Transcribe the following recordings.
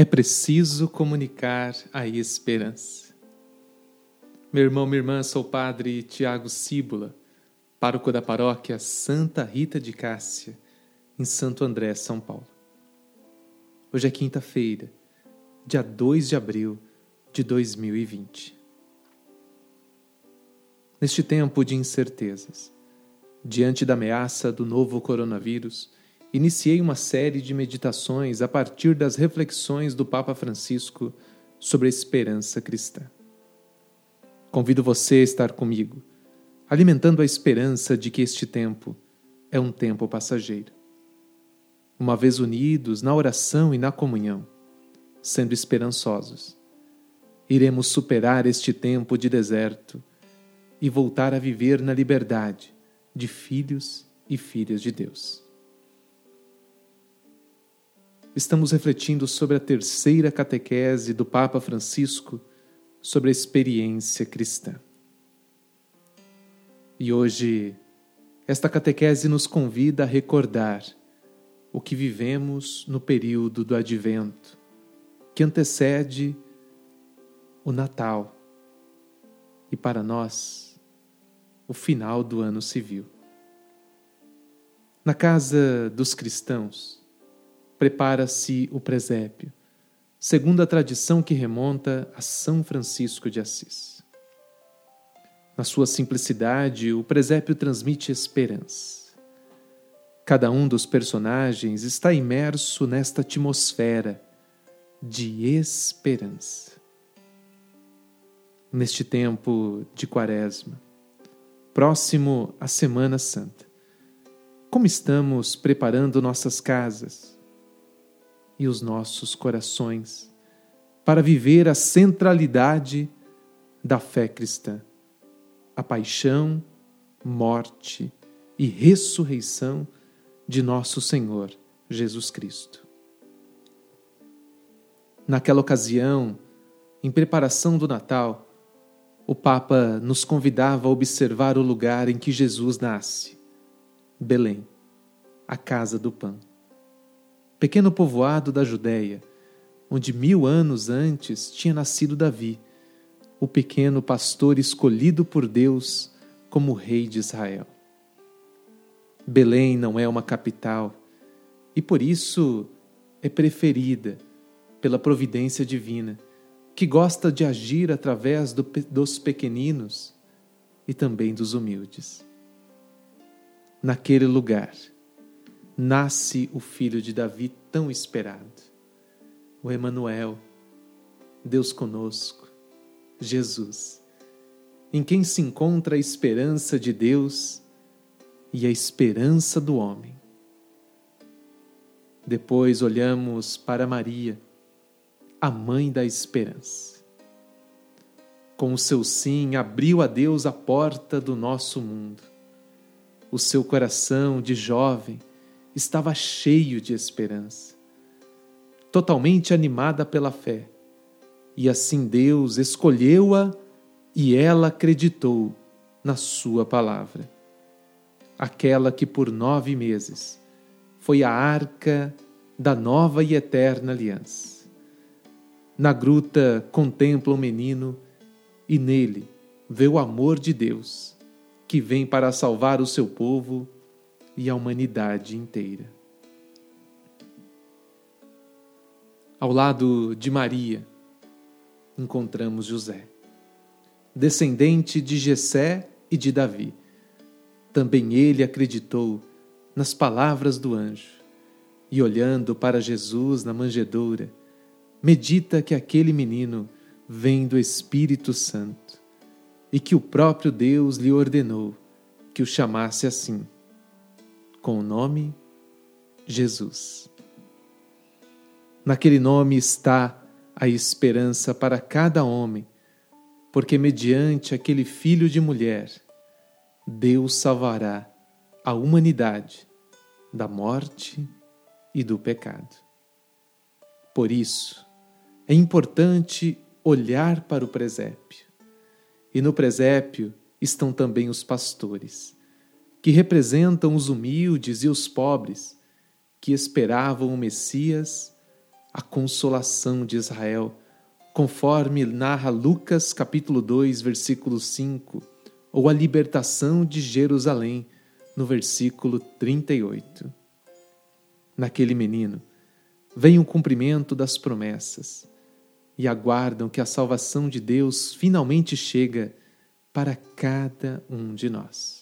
É preciso comunicar a esperança. Meu irmão, minha irmã, sou o padre Tiago Cíbula, pároco da paróquia Santa Rita de Cássia, em Santo André, São Paulo. Hoje é quinta-feira, dia 2 de abril de 2020. Neste tempo de incertezas, diante da ameaça do novo coronavírus, iniciei uma série de meditações a partir das reflexões do Papa Francisco sobre a esperança cristã. Convido você a estar comigo, alimentando a esperança de que este tempo é um tempo passageiro. Uma vez unidos na oração e na comunhão, sendo esperançosos, iremos superar este tempo de deserto e voltar a viver na liberdade de filhos e filhas de Deus estamos refletindo sobre a terceira catequese do Papa Francisco sobre a experiência cristã. E hoje, esta catequese nos convida a recordar o que vivemos no período do Advento, que antecede o Natal e, para nós, o final do ano civil. Na casa dos cristãos, prepara-se o presépio, segundo a tradição que remonta a São Francisco de Assis. Na sua simplicidade, o presépio transmite esperança. Cada um dos personagens está imerso nesta atmosfera de esperança. Neste tempo de Quaresma, próximo à Semana Santa, como estamos preparando nossas casas, e os nossos corações para viver a centralidade da fé cristã, a paixão, morte e ressurreição de nosso Senhor Jesus Cristo. Naquela ocasião, em preparação do Natal, o Papa nos convidava a observar o lugar em que Jesus nasce, Belém, a casa do pão pequeno povoado da Judéia, onde mil anos antes tinha nascido Davi, o pequeno pastor escolhido por Deus como rei de Israel. Belém não é uma capital e por isso é preferida pela providência divina, que gosta de agir através do, dos pequeninos e também dos humildes. Naquele lugar, nasce o filho de Davi tão esperado, o Emanuel, Deus conosco, Jesus, em quem se encontra a esperança de Deus e a esperança do homem. Depois olhamos para Maria, a mãe da esperança. Com o seu sim, abriu a Deus a porta do nosso mundo. O seu coração de jovem estava cheio de esperança, totalmente animada pela fé. E assim Deus escolheu-a e ela acreditou na Sua palavra. Aquela que por nove meses foi a arca da nova e eterna aliança. Na gruta contempla o menino e nele vê o amor de Deus, que vem para salvar o seu povo e a humanidade inteira. Ao lado de Maria, encontramos José, descendente de Jessé e de Davi. Também ele acreditou nas palavras do anjo e, olhando para Jesus na manjedoura, medita que aquele menino vem do Espírito Santo e que o próprio Deus lhe ordenou que o chamasse assim com o nome Jesus. Naquele nome está a esperança para cada homem, porque mediante aquele filho de mulher, Deus salvará a humanidade da morte e do pecado. Por isso, é importante olhar para o presépio. E no presépio estão também os pastores que representam os humildes e os pobres que esperavam o Messias a consolação de Israel, conforme narra Lucas capítulo 2, versículo 5, ou a libertação de Jerusalém, no versículo 38. Naquele menino vem o cumprimento das promessas e aguardam que a salvação de Deus finalmente chega para cada um de nós.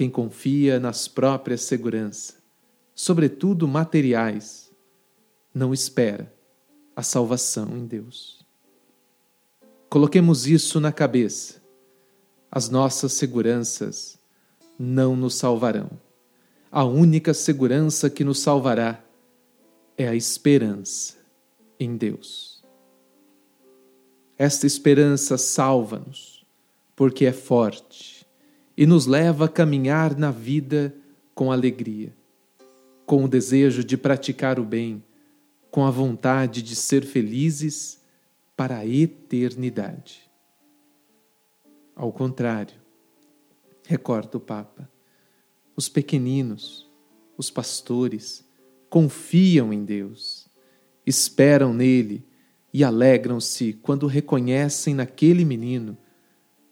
Quem confia nas próprias seguranças, sobretudo materiais, não espera a salvação em Deus. Coloquemos isso na cabeça. As nossas seguranças não nos salvarão. A única segurança que nos salvará é a esperança em Deus. Esta esperança salva-nos, porque é forte e nos leva a caminhar na vida com alegria, com o desejo de praticar o bem, com a vontade de ser felizes para a eternidade. Ao contrário, recorda o Papa, os pequeninos, os pastores, confiam em Deus, esperam nele e alegram-se quando reconhecem naquele menino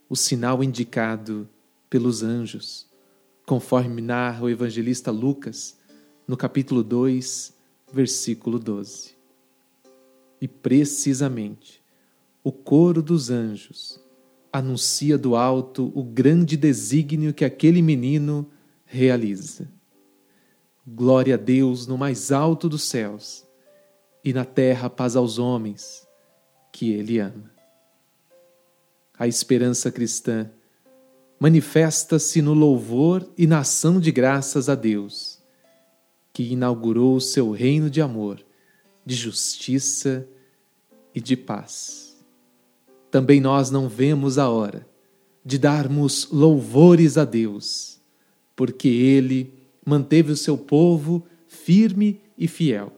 o sinal indicado pelos anjos, conforme narra o evangelista Lucas no capítulo 2, versículo 12. E precisamente o coro dos anjos anuncia do alto o grande desígnio que aquele menino realiza. Glória a Deus no mais alto dos céus e na terra paz aos homens que Ele ama. A esperança cristã manifesta-se no louvor e na ação de graças a Deus, que inaugurou o seu reino de amor, de justiça e de paz. Também nós não vemos a hora de darmos louvores a Deus, porque Ele manteve o seu povo firme e fiel,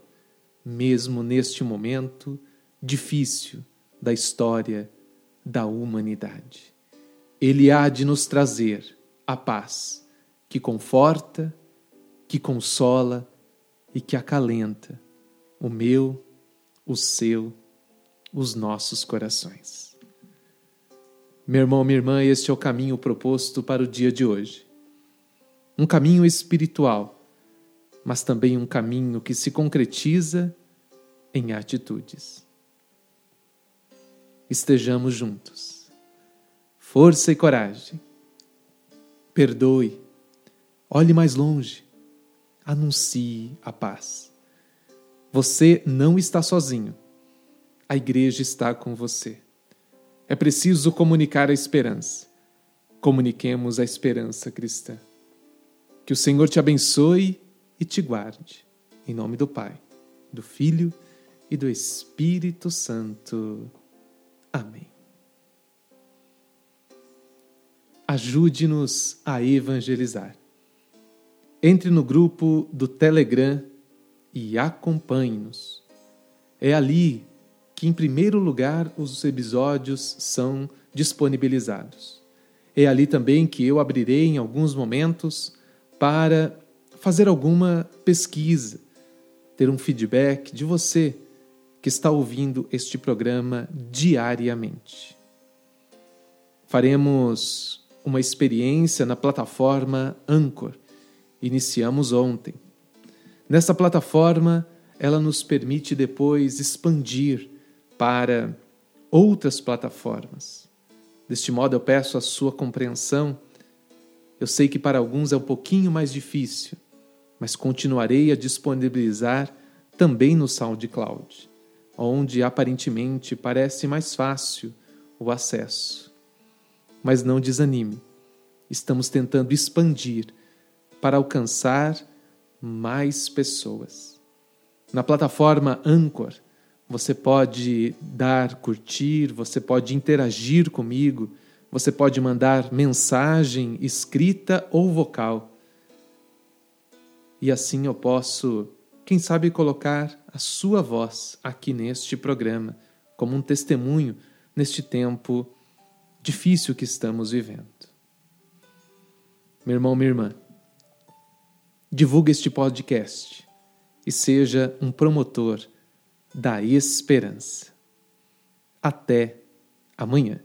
mesmo neste momento difícil da história da humanidade. Ele há de nos trazer a paz que conforta, que consola e que acalenta o meu, o seu, os nossos corações. Meu irmão, minha irmã, este é o caminho proposto para o dia de hoje. Um caminho espiritual, mas também um caminho que se concretiza em atitudes. Estejamos juntos. Força e coragem. Perdoe. Olhe mais longe. Anuncie a paz. Você não está sozinho. A igreja está com você. É preciso comunicar a esperança. Comuniquemos a esperança cristã. Que o Senhor te abençoe e te guarde. Em nome do Pai, do Filho e do Espírito Santo. Ajude-nos a evangelizar. Entre no grupo do Telegram e acompanhe-nos. É ali que, em primeiro lugar, os episódios são disponibilizados. É ali também que eu abrirei em alguns momentos para fazer alguma pesquisa, ter um feedback de você que está ouvindo este programa diariamente. Faremos uma experiência na plataforma Anchor. Iniciamos ontem. Nessa plataforma, ela nos permite depois expandir para outras plataformas. Deste modo, eu peço a sua compreensão. Eu sei que para alguns é um pouquinho mais difícil, mas continuarei a disponibilizar também no SoundCloud, onde aparentemente parece mais fácil o acesso. Mas não desanime, estamos tentando expandir para alcançar mais pessoas. Na plataforma Anchor, você pode dar curtir, você pode interagir comigo, você pode mandar mensagem escrita ou vocal. E assim eu posso, quem sabe, colocar a sua voz aqui neste programa, como um testemunho neste tempo difícil que estamos vivendo. Meu irmão, minha irmã, divulgue este podcast e seja um promotor da esperança. Até amanhã.